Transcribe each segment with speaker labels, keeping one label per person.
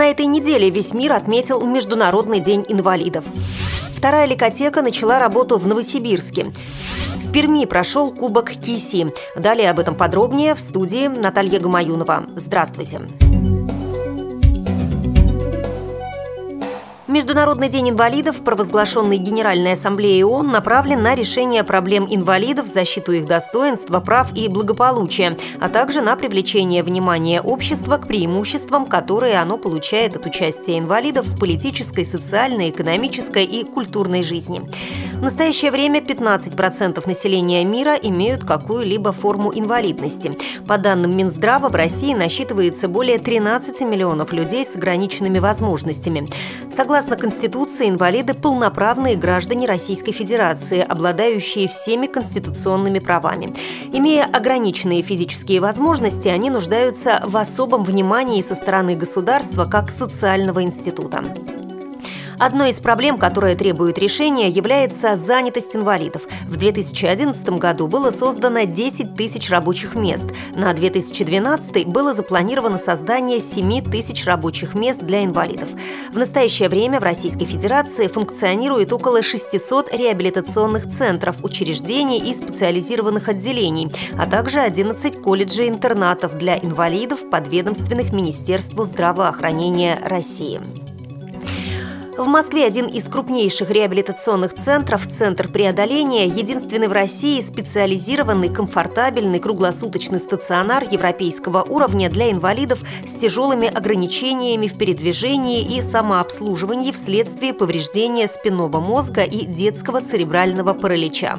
Speaker 1: На этой неделе весь мир отметил Международный день инвалидов. Вторая ликотека начала работу в Новосибирске. В Перми прошел Кубок Киси. Далее об этом подробнее в студии Наталья Гамаюнова. Здравствуйте. Международный день инвалидов, провозглашенный Генеральной Ассамблеей ООН, направлен на решение проблем инвалидов, защиту их достоинства, прав и благополучия, а также на привлечение внимания общества к преимуществам, которые оно получает от участия инвалидов в политической, социальной, экономической и культурной жизни. В настоящее время 15% населения мира имеют какую-либо форму инвалидности. По данным Минздрава, в России насчитывается более 13 миллионов людей с ограниченными возможностями. Согласно Конституции, инвалиды – полноправные граждане Российской Федерации, обладающие всеми конституционными правами. Имея ограниченные физические возможности, они нуждаются в особом внимании со стороны государства как социального института. Одной из проблем, которая требует решения, является занятость инвалидов. В 2011 году было создано 10 тысяч рабочих мест. На 2012 было запланировано создание 7 тысяч рабочих мест для инвалидов. В настоящее время в Российской Федерации функционирует около 600 реабилитационных центров, учреждений и специализированных отделений, а также 11 колледжей-интернатов для инвалидов, подведомственных Министерству здравоохранения России. В Москве один из крупнейших реабилитационных центров – Центр преодоления, единственный в России специализированный, комфортабельный, круглосуточный стационар европейского уровня для инвалидов с тяжелыми ограничениями в передвижении и самообслуживании вследствие повреждения спинного мозга и детского церебрального паралича.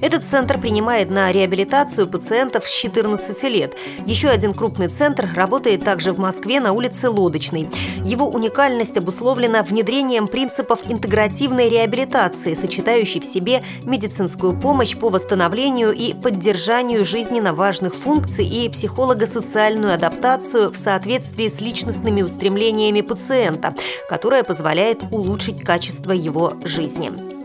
Speaker 1: Этот центр принимает на реабилитацию пациентов с 14 лет. Еще один крупный центр работает также в Москве на улице Лодочной. Его уникальность обусловлена внедрением принципов интегративной реабилитации, сочетающей в себе медицинскую помощь по восстановлению и поддержанию жизненно важных функций и психолого-социальную адаптацию в соответствии с личностными устремлениями пациента, которая позволяет улучшить качество его жизни.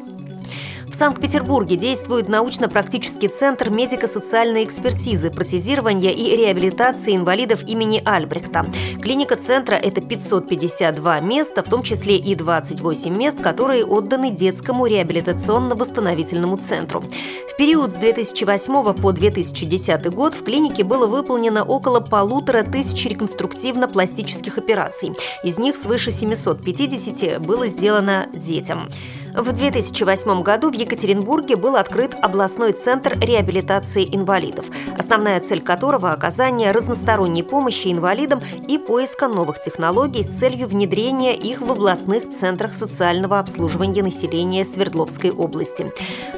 Speaker 1: Санкт-Петербурге действует научно-практический центр медико-социальной экспертизы, протезирования и реабилитации инвалидов имени Альбрехта. Клиника центра – это 552 места, в том числе и 28 мест, которые отданы детскому реабилитационно-восстановительному центру. В период с 2008 по 2010 год в клинике было выполнено около полутора тысяч реконструктивно-пластических операций. Из них свыше 750 было сделано детям. В 2008 году в Екатеринбурге был открыт областной центр реабилитации инвалидов, основная цель которого – оказание разносторонней помощи инвалидам и поиска новых технологий с целью внедрения их в областных центрах социального обслуживания населения Свердловской области.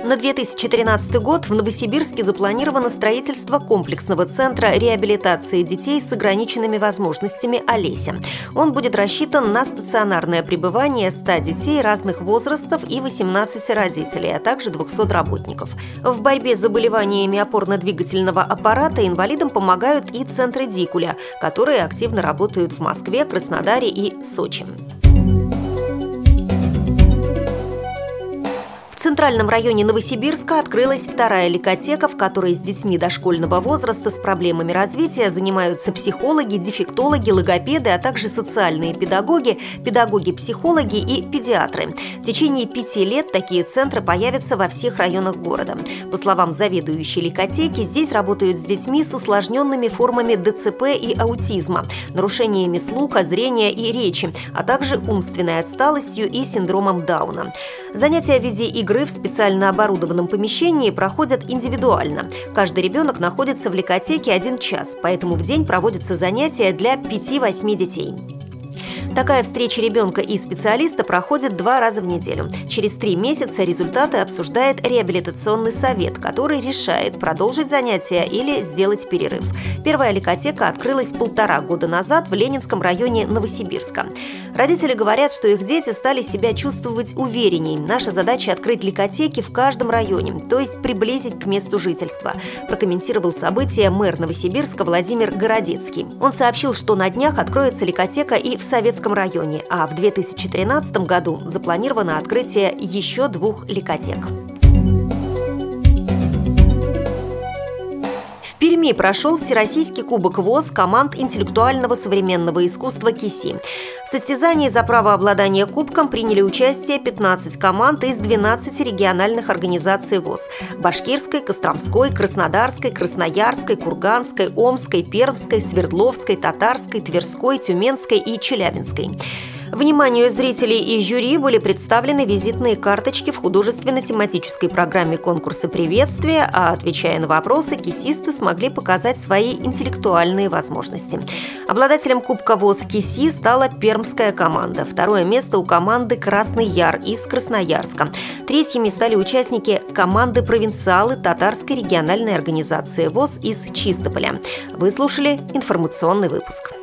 Speaker 1: На 2013 год в Новосибирске запланировано строительство комплексного центра реабилитации детей с ограниченными возможностями «Олеся». Он будет рассчитан на стационарное пребывание 100 детей разных возрастов пациентов и 18 родителей, а также 200 работников. В борьбе с заболеваниями опорно-двигательного аппарата инвалидам помогают и центры Дикуля, которые активно работают в Москве, Краснодаре и Сочи. Центральном районе Новосибирска открылась вторая ликотека, в которой с детьми дошкольного возраста с проблемами развития занимаются психологи, дефектологи, логопеды, а также социальные педагоги, педагоги-психологи и педиатры. В течение пяти лет такие центры появятся во всех районах города. По словам заведующей ликотеки, здесь работают с детьми с осложненными формами ДЦП и аутизма, нарушениями слуха, зрения и речи, а также умственной отсталостью и синдромом Дауна. Занятия в виде игры в специально оборудованном помещении проходят индивидуально. Каждый ребенок находится в ликотеке один час, поэтому в день проводятся занятия для 5-8 детей. Такая встреча ребенка и специалиста проходит два раза в неделю. Через три месяца результаты обсуждает реабилитационный совет, который решает, продолжить занятия или сделать перерыв. Первая ликотека открылась полтора года назад в Ленинском районе Новосибирска. Родители говорят, что их дети стали себя чувствовать уверенней. Наша задача – открыть ликотеки в каждом районе, то есть приблизить к месту жительства. Прокомментировал событие мэр Новосибирска Владимир Городецкий. Он сообщил, что на днях откроется ликотека и в Советском районе, а в 2013 году запланировано открытие еще двух ликотек. Перми прошел Всероссийский кубок ВОЗ команд интеллектуального современного искусства КИСИ. В состязании за право обладания кубком приняли участие 15 команд из 12 региональных организаций ВОЗ – Башкирской, Костромской, Краснодарской, Красноярской, Курганской, Омской, Пермской, Свердловской, Татарской, Тверской, Тюменской и Челябинской. Вниманию зрителей и жюри были представлены визитные карточки в художественно-тематической программе конкурса приветствия, а отвечая на вопросы, кисисты смогли показать свои интеллектуальные возможности. Обладателем Кубка ВОЗ КИСИ стала пермская команда. Второе место у команды «Красный Яр» из Красноярска. Третьими стали участники команды «Провинциалы» Татарской региональной организации ВОЗ из Чистополя. Вы слушали информационный выпуск.